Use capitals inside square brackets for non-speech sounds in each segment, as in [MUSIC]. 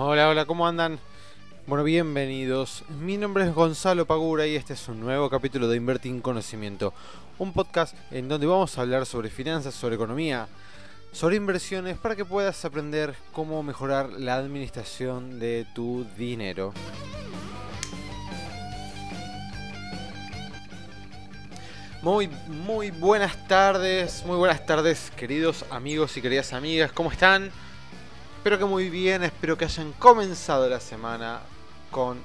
Hola, hola, ¿cómo andan? Bueno, bienvenidos. Mi nombre es Gonzalo Pagura y este es un nuevo capítulo de Invertir en Conocimiento, un podcast en donde vamos a hablar sobre finanzas, sobre economía, sobre inversiones para que puedas aprender cómo mejorar la administración de tu dinero. Muy, muy buenas tardes, muy buenas tardes queridos amigos y queridas amigas, ¿cómo están? Espero que muy bien, espero que hayan comenzado la semana con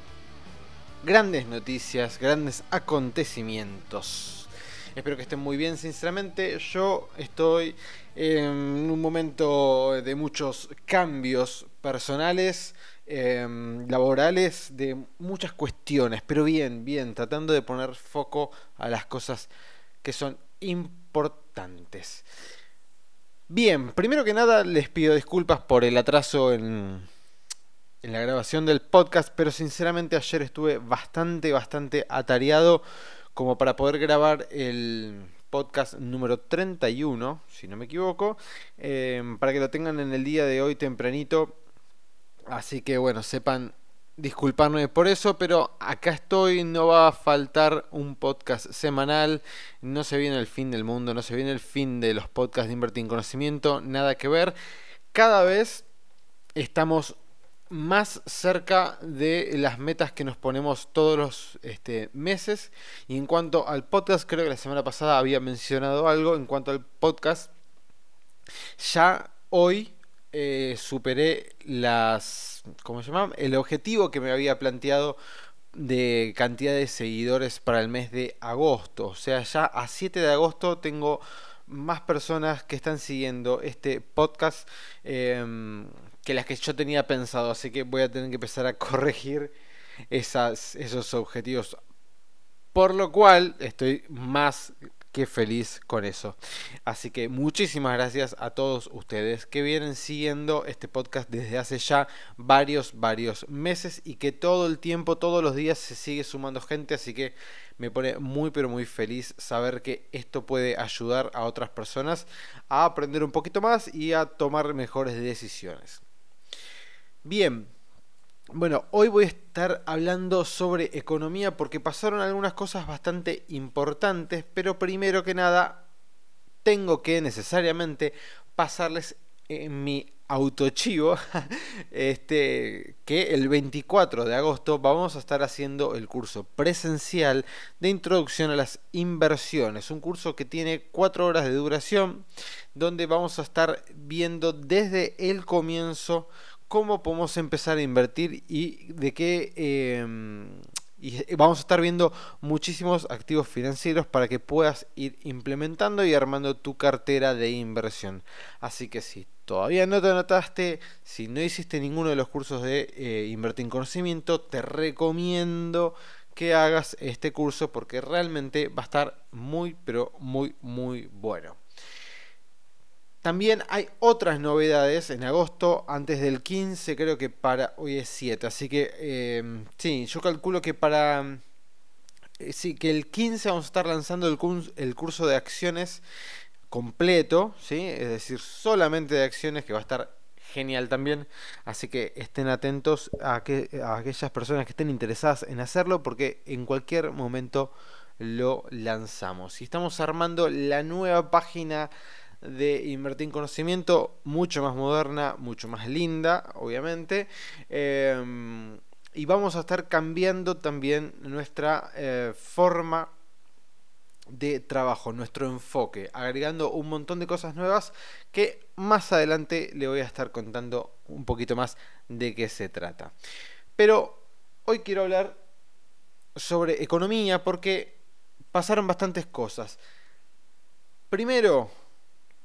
grandes noticias, grandes acontecimientos. Espero que estén muy bien, sinceramente. Yo estoy en un momento de muchos cambios personales, em, laborales, de muchas cuestiones, pero bien, bien, tratando de poner foco a las cosas que son importantes. Bien, primero que nada les pido disculpas por el atraso en, la grabación del podcast, pero sinceramente ayer estuve bastante, bastante atareado como para poder grabar el podcast número 31, si no me equivoco, em, para que lo tengan en el día de hoy tempranito. Así que bueno, sepan disculparme por eso, pero acá estoy, no va a faltar un podcast semanal, no se viene el fin del mundo, no se viene el fin de los podcasts de Invertir en Conocimiento, nada que ver. Cada vez estamos más cerca de las metas que nos ponemos todos los este, meses. Y en cuanto al podcast, creo que la semana pasada había mencionado algo. En cuanto al podcast, ya hoy eh, superé las. ¿Cómo se llama? El objetivo que me había planteado de cantidad de seguidores para el mes de agosto. O sea, ya a 7 de agosto tengo más personas que están siguiendo este podcast em, que las que yo tenía pensado. Así que voy a tener que empezar a [LAUGHS] corregir esos objetivos. Por lo cual estoy más Qué feliz con eso. Así que muchísimas gracias a todos ustedes que vienen siguiendo este podcast desde hace ya varios, varios meses y que todo el tiempo, todos los días se sigue sumando gente. Así que me pone muy, pero muy feliz saber que esto puede ayudar a otras personas a aprender un poquito más y a tomar mejores decisiones. Bien, bueno, hoy voy a estar hablando sobre economía porque pasaron algunas cosas bastante importantes, pero primero que nada tengo que necesariamente pasarles en mi autochivo [LAUGHS] este, que el 24 de agosto vamos a estar haciendo el curso presencial de introducción a las inversiones, un curso que tiene cuatro horas de duración donde vamos a estar viendo desde el comienzo cómo podemos empezar a invertir y de qué... Em, y vamos a estar viendo muchísimos activos financieros para que puedas ir implementando y armando tu cartera de inversión. Así que si todavía no te anotaste, si no hiciste ninguno de los cursos de eh, Invertir en Conocimiento, te recomiendo que hagas este curso porque realmente va a estar muy, pero muy, muy bueno. También hay otras novedades en agosto, antes del 15, creo que para hoy es 7, así que em, sí, yo calculo que para... Eh, sí, que el 15 vamos a estar lanzando el, el curso de acciones completo, ¿sí? es decir, solamente de acciones, que va a estar genial también. Así que estén atentos a, que, a aquellas personas que estén interesadas en hacerlo, porque en cualquier momento lo lanzamos. Y estamos armando la nueva página de invertir en conocimiento, mucho más moderna, mucho más linda, obviamente. Em, y vamos a estar cambiando también nuestra eh, forma de trabajo, nuestro enfoque, agregando un montón de cosas nuevas que más adelante le voy a estar contando un poquito más de qué se trata. Pero hoy quiero hablar sobre economía porque pasaron bastantes cosas. Primero,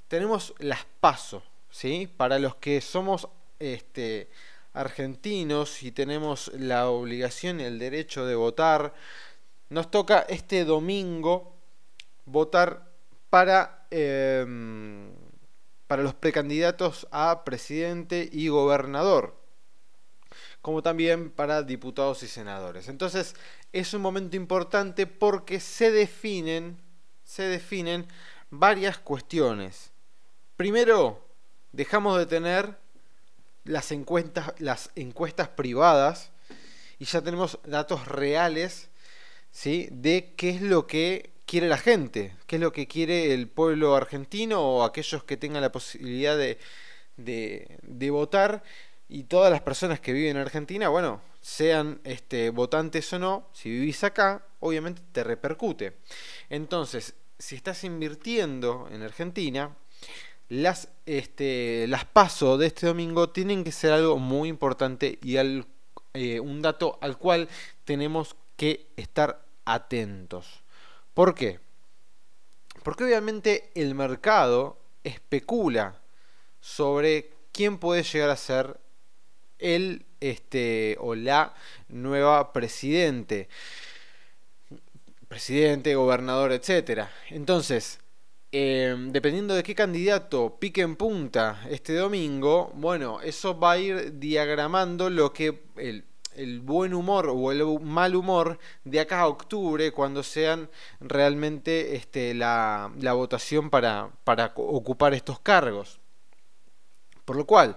tenemos las PASO, ¿sí? Para los que somos este, argentinos y tenemos la obligación y el derecho de votar, nos toca este domingo votar para, em, para los precandidatos a presidente y gobernador, como también para diputados y senadores. Entonces es un momento importante porque se definen, se definen varias cuestiones. Primero, dejamos de tener las encuestas, las encuestas privadas y ya tenemos datos reales ¿sí? de qué es lo que quiere la gente, qué es lo que quiere el pueblo argentino o aquellos que tengan la posibilidad de, de, votar y todas las personas que viven en Argentina, bueno, sean este, votantes o no, si vivís acá, obviamente te repercute. Entonces, si estás invirtiendo en Argentina, las, este, las pasos de este domingo tienen que ser algo muy importante y al, eh, un dato al cual tenemos que estar atentos. ¿Por qué? Porque obviamente el mercado especula sobre quién puede llegar a ser el este, o la nueva presidente. Presidente, gobernador, etcétera. Entonces, Em, dependiendo de qué candidato pique en punta este domingo, bueno, eso va a ir diagramando lo que el, buen humor o el mal humor de acá a octubre, cuando sean realmente este, la, votación para, para ocupar estos cargos. Por lo cual,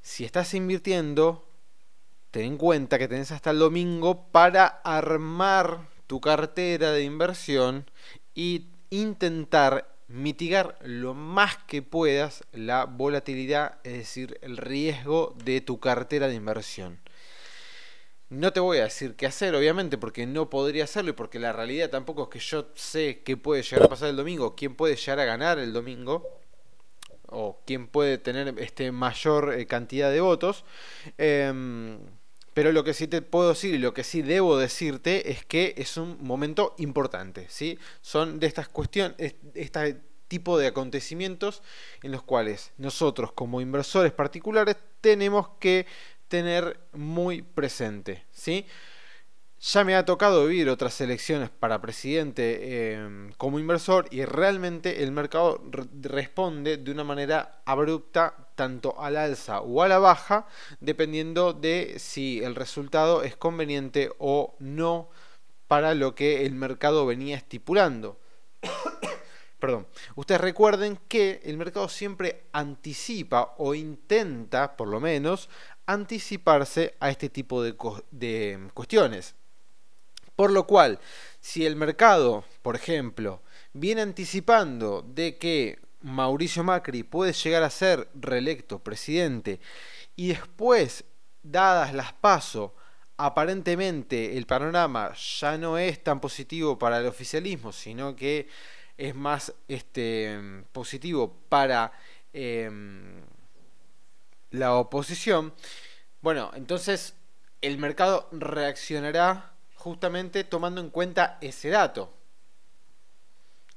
si estás invirtiendo, ten en cuenta que tenés hasta el domingo para armar tu cartera de inversión y intentar mitigar lo más que puedas la volatilidad, es decir, el riesgo de tu cartera de inversión. No te voy a decir qué hacer, obviamente, porque no podría hacerlo y porque la realidad tampoco es que yo sé qué puede llegar a pasar el domingo, quién puede llegar a ganar el domingo o quién puede tener este mayor eh, cantidad de votos. Em, pero lo que sí te puedo decir y lo que sí debo decirte es que es un momento importante, ¿sí? Son de estas cuestiones, este tipo de acontecimientos en los cuales nosotros como inversores particulares tenemos que tener muy presente, ¿sí? Ya me ha tocado vivir otras elecciones para presidente em, como inversor y realmente el mercado responde de una manera abrupta tanto al alza o a la baja dependiendo de si el resultado es conveniente o no para lo que el mercado venía estipulando. [COUGHS] Perdón. Ustedes recuerden que el mercado siempre anticipa o intenta, por lo menos, anticiparse a este tipo de, de cuestiones. Por lo cual, si el mercado, por ejemplo, viene anticipando de que Mauricio Macri puede llegar a ser reelecto presidente y después, dadas las pasos, aparentemente el panorama ya no es tan positivo para el oficialismo, sino que es más este, positivo para em, la oposición, bueno, entonces el mercado reaccionará justamente tomando en cuenta ese dato.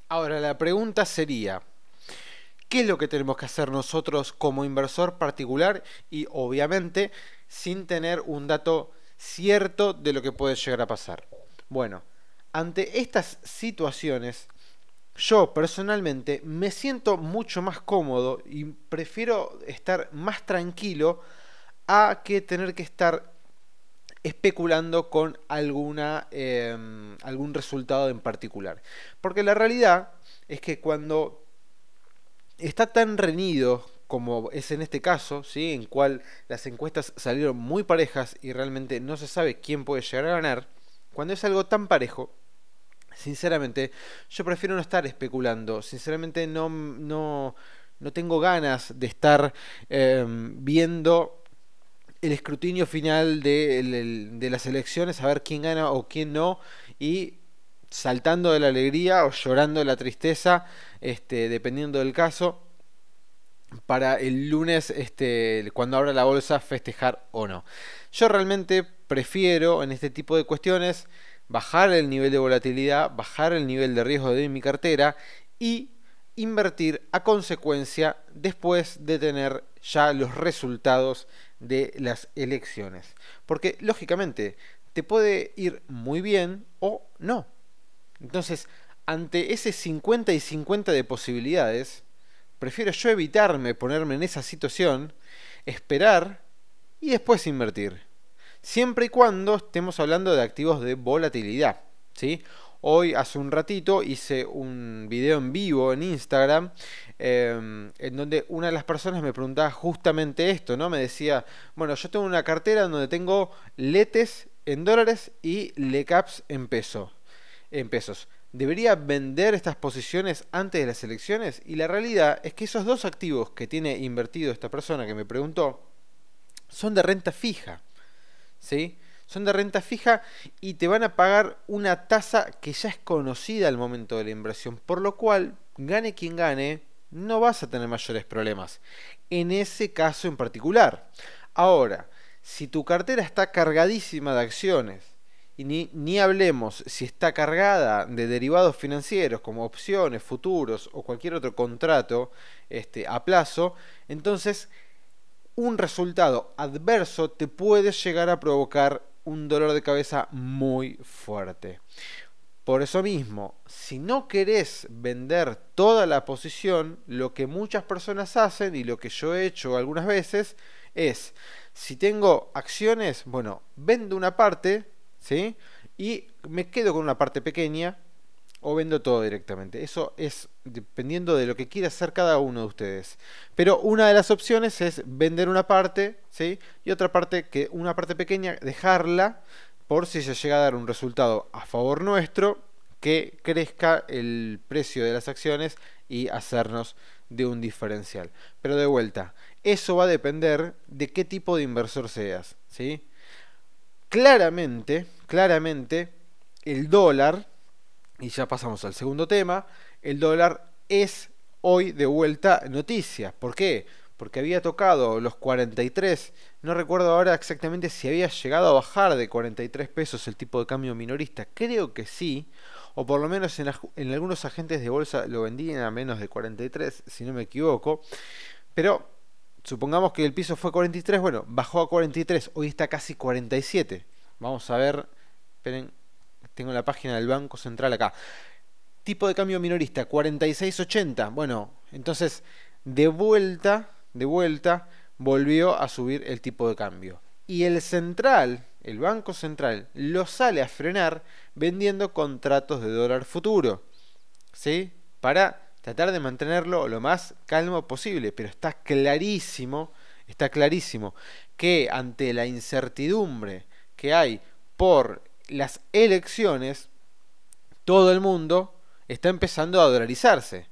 Ahora la pregunta sería, ¿qué es lo que tenemos que hacer nosotros como inversor particular y obviamente sin tener un dato cierto de lo que puede llegar a pasar? Bueno, ante estas situaciones, yo personalmente me siento mucho más cómodo y prefiero estar más tranquilo a que tener que estar especulando con alguna, em, algún resultado en particular. Porque la realidad es que cuando está tan reñido como es en este caso, ¿sí? en cual las encuestas salieron muy parejas y realmente no se sabe quién puede llegar a ganar, cuando es algo tan parejo, sinceramente, yo prefiero no estar especulando, sinceramente no, no, no tengo ganas de estar em, viendo el escrutinio final de, las elecciones, a ver quién gana o quién no, y saltando de la alegría o llorando de la tristeza, este, dependiendo del caso, para el lunes, este, cuando abra la bolsa, festejar o no. Yo realmente prefiero en este tipo de cuestiones bajar el nivel de volatilidad, bajar el nivel de riesgo de mi cartera y invertir a consecuencia después de tener ya los resultados de las elecciones. Porque lógicamente te puede ir muy bien o no. Entonces, ante ese 50 y 50 de posibilidades, prefiero yo evitarme ponerme en esa situación, esperar y después invertir. Siempre y cuando estemos hablando de activos de volatilidad. ¿sí? Hoy hace un ratito hice un video en vivo en Instagram em, en donde una de las personas me preguntaba justamente esto, ¿no? Me decía, bueno, yo tengo una cartera donde tengo letes en dólares y lecaps en peso, en pesos. ¿Debería vender estas posiciones antes de las elecciones? Y la realidad es que esos dos activos que tiene invertido esta persona que me preguntó son de renta fija. ¿Sí? Son de renta fija y te van a pagar una tasa que ya es conocida al momento de la inversión, por lo cual, gane quien gane, no vas a tener mayores problemas. En ese caso en particular. Ahora, si tu cartera está cargadísima de acciones, y ni, ni, hablemos si está cargada de derivados financieros como opciones, futuros o cualquier otro contrato este, a plazo, entonces un resultado adverso te puede llegar a provocar un dolor de cabeza muy fuerte. Por eso mismo, si no querés vender toda la posición, lo que muchas personas hacen y lo que yo he hecho algunas veces es, si tengo acciones, bueno, vendo una parte, ¿sí? Y me quedo con una parte pequeña o vendo todo directamente. Eso es dependiendo de lo que quiera hacer cada uno de ustedes. Pero una de las opciones es vender una parte, ¿sí? Y otra parte, que una parte pequeña, dejarla por si se llega a dar un resultado a favor nuestro, que crezca el precio de las acciones y hacernos de un diferencial. Pero de vuelta, eso va a depender de qué tipo de inversor seas, ¿sí? Claramente, claramente, el dólar, y ya pasamos al segundo tema, el dólar es hoy de vuelta noticia. ¿Por qué? Porque había tocado los 43, no recuerdo ahora exactamente si había llegado a bajar de 43 pesos el tipo de cambio minorista, creo que sí, o por lo menos en, algunos agentes de bolsa lo vendían a menos de 43, si no me equivoco, pero supongamos que el piso fue 43, bueno, bajó a 43, hoy está casi 47. Vamos a ver, esperen, tengo la página del Banco Central acá. Tipo de cambio minorista, 46.80. Bueno, entonces, de vuelta, de vuelta, volvió a subir el tipo de cambio. Y el central, el Banco Central, lo sale a frenar vendiendo contratos de dólar futuro. ¿Sí? Para tratar de mantenerlo lo más calmo posible, pero está clarísimo, está clarísimo que ante la incertidumbre que hay por las elecciones, todo el mundo está empezando a dolarizarse.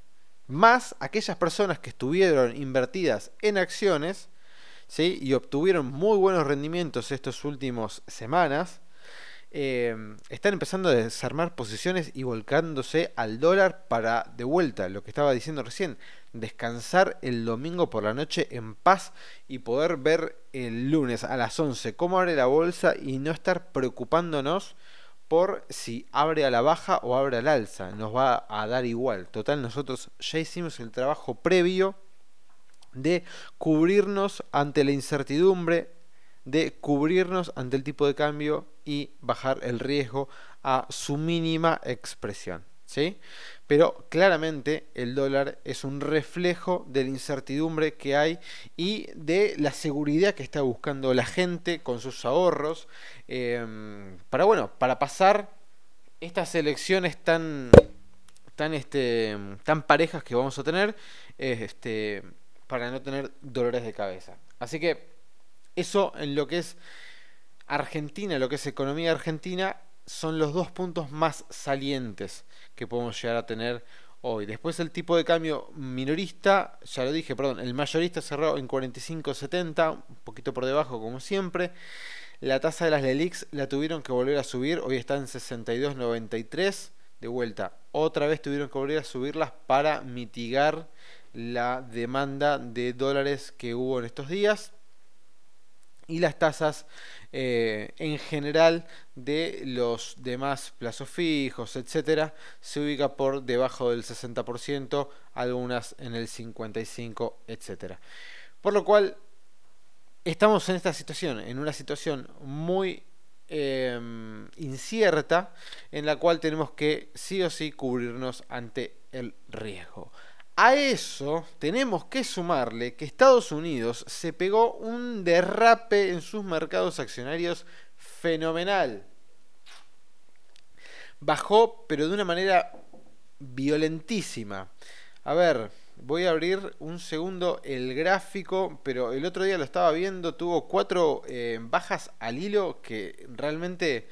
Más aquellas personas que estuvieron invertidas en acciones ¿sí? y obtuvieron muy buenos rendimientos estas últimas semanas, Em, están empezando a desarmar posiciones y volcándose al dólar para, de vuelta, lo que estaba diciendo recién, descansar el domingo por la noche en paz y poder ver el lunes a las 11 cómo abre la bolsa y no estar preocupándonos por si abre a la baja o abre al alza. Nos va a dar igual. Total, nosotros ya hicimos el trabajo previo de cubrirnos ante la incertidumbre, de cubrirnos ante el tipo de cambio y bajar el riesgo a su mínima expresión. ¿Sí? Pero claramente el dólar es un reflejo de la incertidumbre que hay y de la seguridad que está buscando la gente con sus ahorros em, para bueno para pasar estas elecciones tan tan este tan parejas que vamos a tener este para no tener dolores de cabeza así que eso en lo que es Argentina, lo que es economía argentina, son los dos puntos más salientes que podemos llegar a tener hoy. Después el tipo de cambio minorista, ya lo dije, perdón, el mayorista cerró en 45.70, un poquito por debajo como siempre. La tasa de las LELIX la tuvieron que volver a subir, hoy está en 62.93. De vuelta, otra vez tuvieron que volver a subirlas para mitigar la demanda de dólares que hubo en estos días y las tasas eh, en general de los demás plazos fijos, etcétera, se ubica por debajo del 60%, algunas en el 55, etcétera. Por lo cual estamos en esta situación, en una situación muy em, incierta, en la cual tenemos que sí o sí cubrirnos ante el riesgo. A eso tenemos que sumarle que Estados Unidos se pegó un derrape en sus mercados accionarios fenomenal. bajó, pero de una manera violentísima. A ver, voy a abrir un segundo el gráfico, pero el otro día lo estaba viendo, tuvo cuatro eh, bajas al hilo que realmente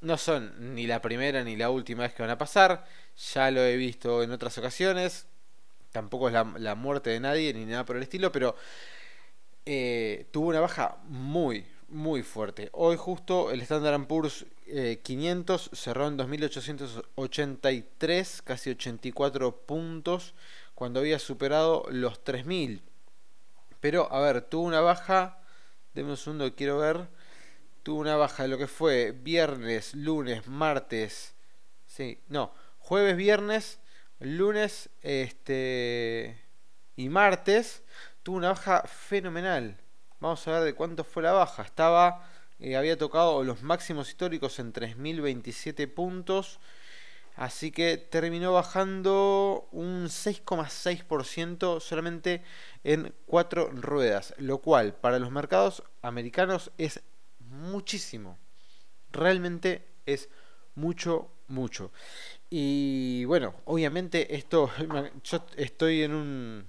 no son ni la primera ni la última vez que van a pasar. Ya lo he visto en otras ocasiones. Tampoco es la, muerte de nadie ni nada por el estilo, pero eh, tuvo una baja muy, muy fuerte. Hoy justo el Standard Poor's 500 eh, cerró en 2.883, casi 84 puntos, cuando había superado los 3.000. Pero, a ver, tuvo una baja, denme un segundo, quiero ver, tuvo una baja de lo que fue viernes, lunes, martes, sí, no, jueves, viernes, lunes, este y martes, tuvo una baja fenomenal. Vamos a ver de cuánto fue la baja. Estaba, eh, había tocado los máximos históricos en 3.027 puntos. Así que terminó bajando un 6,6% solamente en cuatro ruedas. Lo cual para los mercados americanos es muchísimo. Realmente es mucho, mucho. Y bueno, obviamente esto, [LAUGHS] yo estoy en un,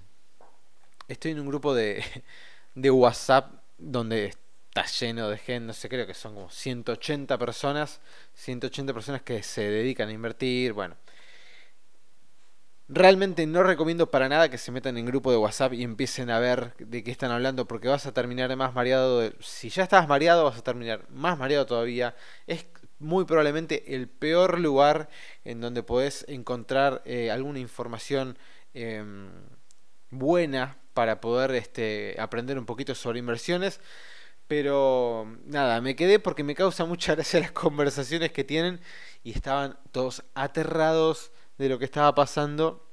estoy en un grupo de, [LAUGHS] de WhatsApp donde está lleno de gente, no sé, creo que son como 180 personas, 180 personas que se dedican a invertir, bueno. Realmente no recomiendo para nada que se metan en grupo de WhatsApp y empiecen a ver de qué están hablando porque vas a terminar más mareado. si ya estabas mareado, vas a terminar más mareado todavía. Es muy probablemente el peor lugar en donde podés encontrar eh, alguna información em, buena para poder este, aprender un poquito sobre inversiones. Pero nada, me quedé porque me causa mucha gracia [LAUGHS] las conversaciones que tienen y estaban todos aterrados de lo que estaba pasando.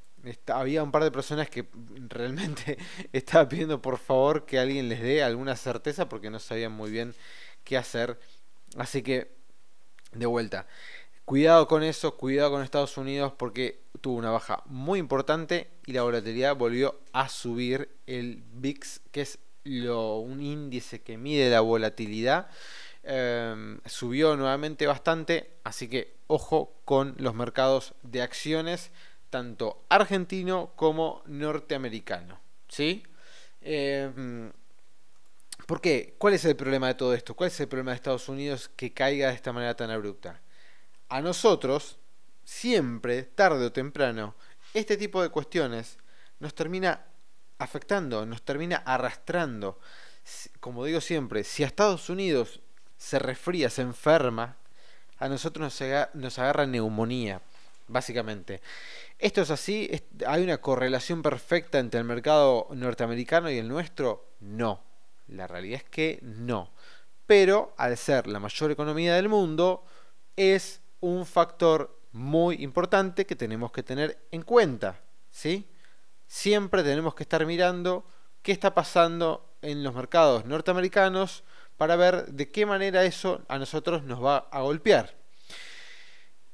había un par de personas que realmente [LAUGHS] estaba pidiendo por favor que alguien les dé alguna certeza porque no sabían muy bien qué hacer. Así que, de vuelta, cuidado con eso, cuidado con Estados Unidos porque tuvo una baja muy importante y la volatilidad volvió a subir el VIX, que es un índice que mide la volatilidad, em, subió nuevamente bastante, así que ojo con los mercados de acciones, tanto argentino como norteamericano. ¿Sí? Em, ¿Por qué? ¿Cuál es el problema de todo esto? ¿Cuál es el problema de Estados Unidos que caiga de esta manera tan abrupta? A nosotros, siempre, tarde o temprano, este tipo de cuestiones nos termina afectando, nos termina arrastrando. Como digo siempre, si a Estados Unidos se resfría, se enferma, a nosotros nos, agarra, neumonía, básicamente. Esto es así, hay una correlación perfecta entre el mercado norteamericano y el nuestro, no. La realidad es que no. Pero al ser la mayor economía del mundo, es un factor muy importante que tenemos que tener en cuenta, ¿sí? siempre tenemos que estar mirando qué está pasando en los mercados norteamericanos para ver de qué manera eso a nosotros nos va a golpear.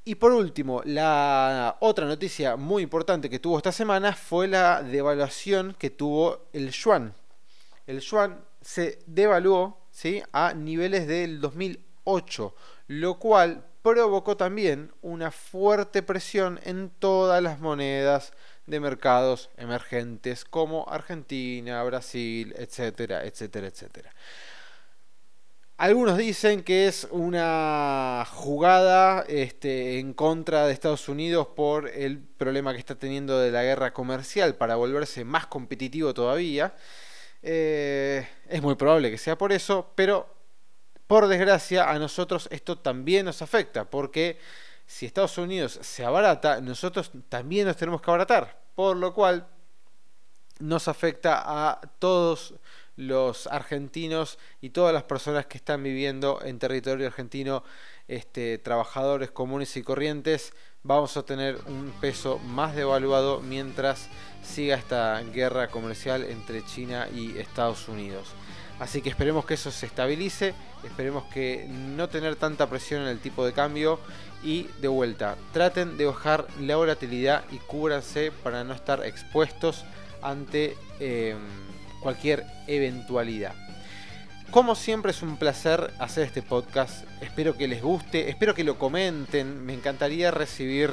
Y por último, la otra noticia muy importante que tuvo esta semana fue la devaluación que tuvo el yuan. El yuan se devaluó ¿sí? a niveles del 2008, lo cual provocó también una fuerte presión en todas las monedas de mercados emergentes como Argentina, Brasil, etcétera, etcétera, etcétera. Algunos dicen que es una jugada este, en contra de Estados Unidos por el problema que está teniendo de la guerra comercial para volverse más competitivo todavía. Eh, es muy probable que sea por eso, pero por desgracia a nosotros esto también nos afecta porque si Estados Unidos se abarata, nosotros también nos tenemos que abaratar. Por lo cual nos afecta a todos los argentinos y todas las personas que están viviendo en territorio argentino, este, trabajadores comunes y corrientes, vamos a tener un peso más devaluado mientras siga esta guerra comercial entre China y Estados Unidos. Así que esperemos que eso se estabilice, esperemos que no tener tanta presión en el tipo de cambio y de vuelta, traten de bajar la volatilidad y cúbranse para no estar expuestos ante em, cualquier eventualidad. Como siempre es un placer hacer este podcast. Espero que les guste, espero que lo comenten. Me encantaría recibir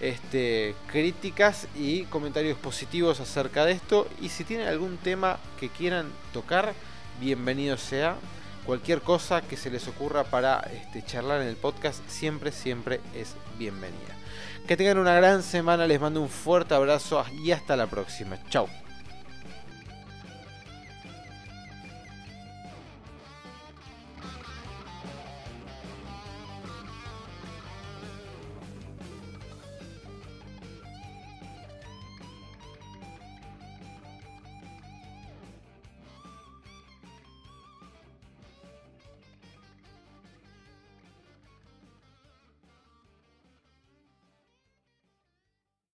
este, críticas y comentarios positivos acerca de esto. Y si tienen algún tema que quieran tocar, bienvenido sea. Cualquier cosa que se les ocurra para este, charlar en el podcast siempre, siempre es bienvenida. Que tengan una gran semana, les mando un fuerte abrazo y hasta la próxima. Chao.